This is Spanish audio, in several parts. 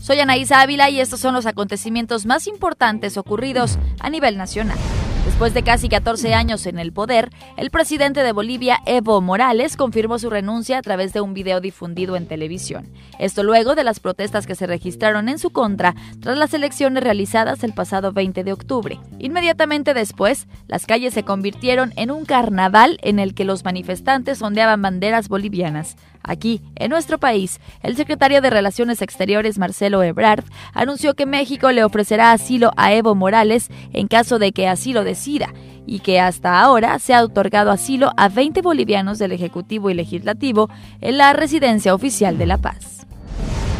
Soy Anaísa Ávila y estos son los acontecimientos más importantes ocurridos a nivel nacional. Después de casi 14 años en el poder, el presidente de Bolivia, Evo Morales, confirmó su renuncia a través de un video difundido en televisión. Esto luego de las protestas que se registraron en su contra tras las elecciones realizadas el pasado 20 de octubre. Inmediatamente después, las calles se convirtieron en un carnaval en el que los manifestantes ondeaban banderas bolivianas. Aquí, en nuestro país, el secretario de Relaciones Exteriores, Marcelo Ebrard, anunció que México le ofrecerá asilo a Evo Morales en caso de que así lo decida y que hasta ahora se ha otorgado asilo a 20 bolivianos del Ejecutivo y Legislativo en la residencia oficial de La Paz.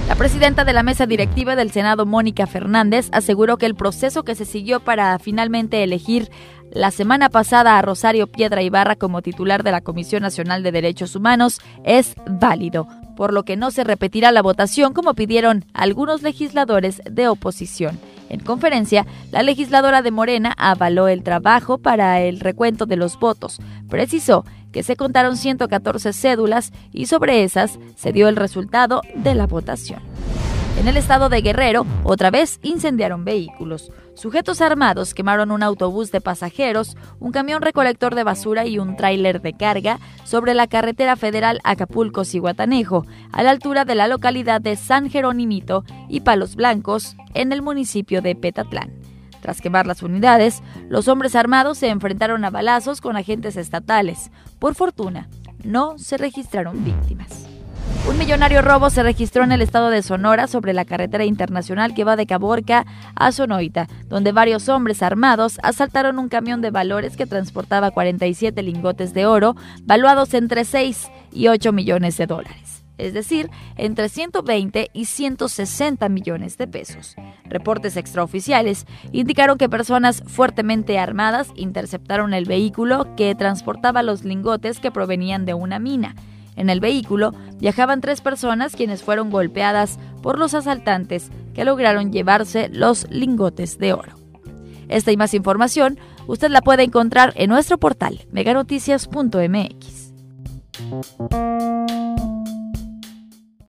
La presidenta de la mesa directiva del Senado, Mónica Fernández, aseguró que el proceso que se siguió para finalmente elegir la semana pasada a Rosario Piedra Ibarra como titular de la Comisión Nacional de Derechos Humanos es válido, por lo que no se repetirá la votación como pidieron algunos legisladores de oposición. En conferencia, la legisladora de Morena avaló el trabajo para el recuento de los votos. Precisó que se contaron 114 cédulas y sobre esas se dio el resultado de la votación. En el estado de Guerrero, otra vez incendiaron vehículos. Sujetos armados quemaron un autobús de pasajeros, un camión recolector de basura y un tráiler de carga sobre la carretera federal Acapulco-Cihuatanejo, a la altura de la localidad de San Jerónimito y Palos Blancos, en el municipio de Petatlán. Tras quemar las unidades, los hombres armados se enfrentaron a balazos con agentes estatales. Por fortuna, no se registraron víctimas. Un millonario robo se registró en el estado de Sonora sobre la carretera internacional que va de Caborca a Sonoita, donde varios hombres armados asaltaron un camión de valores que transportaba 47 lingotes de oro, valuados entre 6 y 8 millones de dólares, es decir, entre 120 y 160 millones de pesos. Reportes extraoficiales indicaron que personas fuertemente armadas interceptaron el vehículo que transportaba los lingotes que provenían de una mina. En el vehículo viajaban tres personas quienes fueron golpeadas por los asaltantes que lograron llevarse los lingotes de oro. Esta y más información usted la puede encontrar en nuestro portal meganoticias.mx.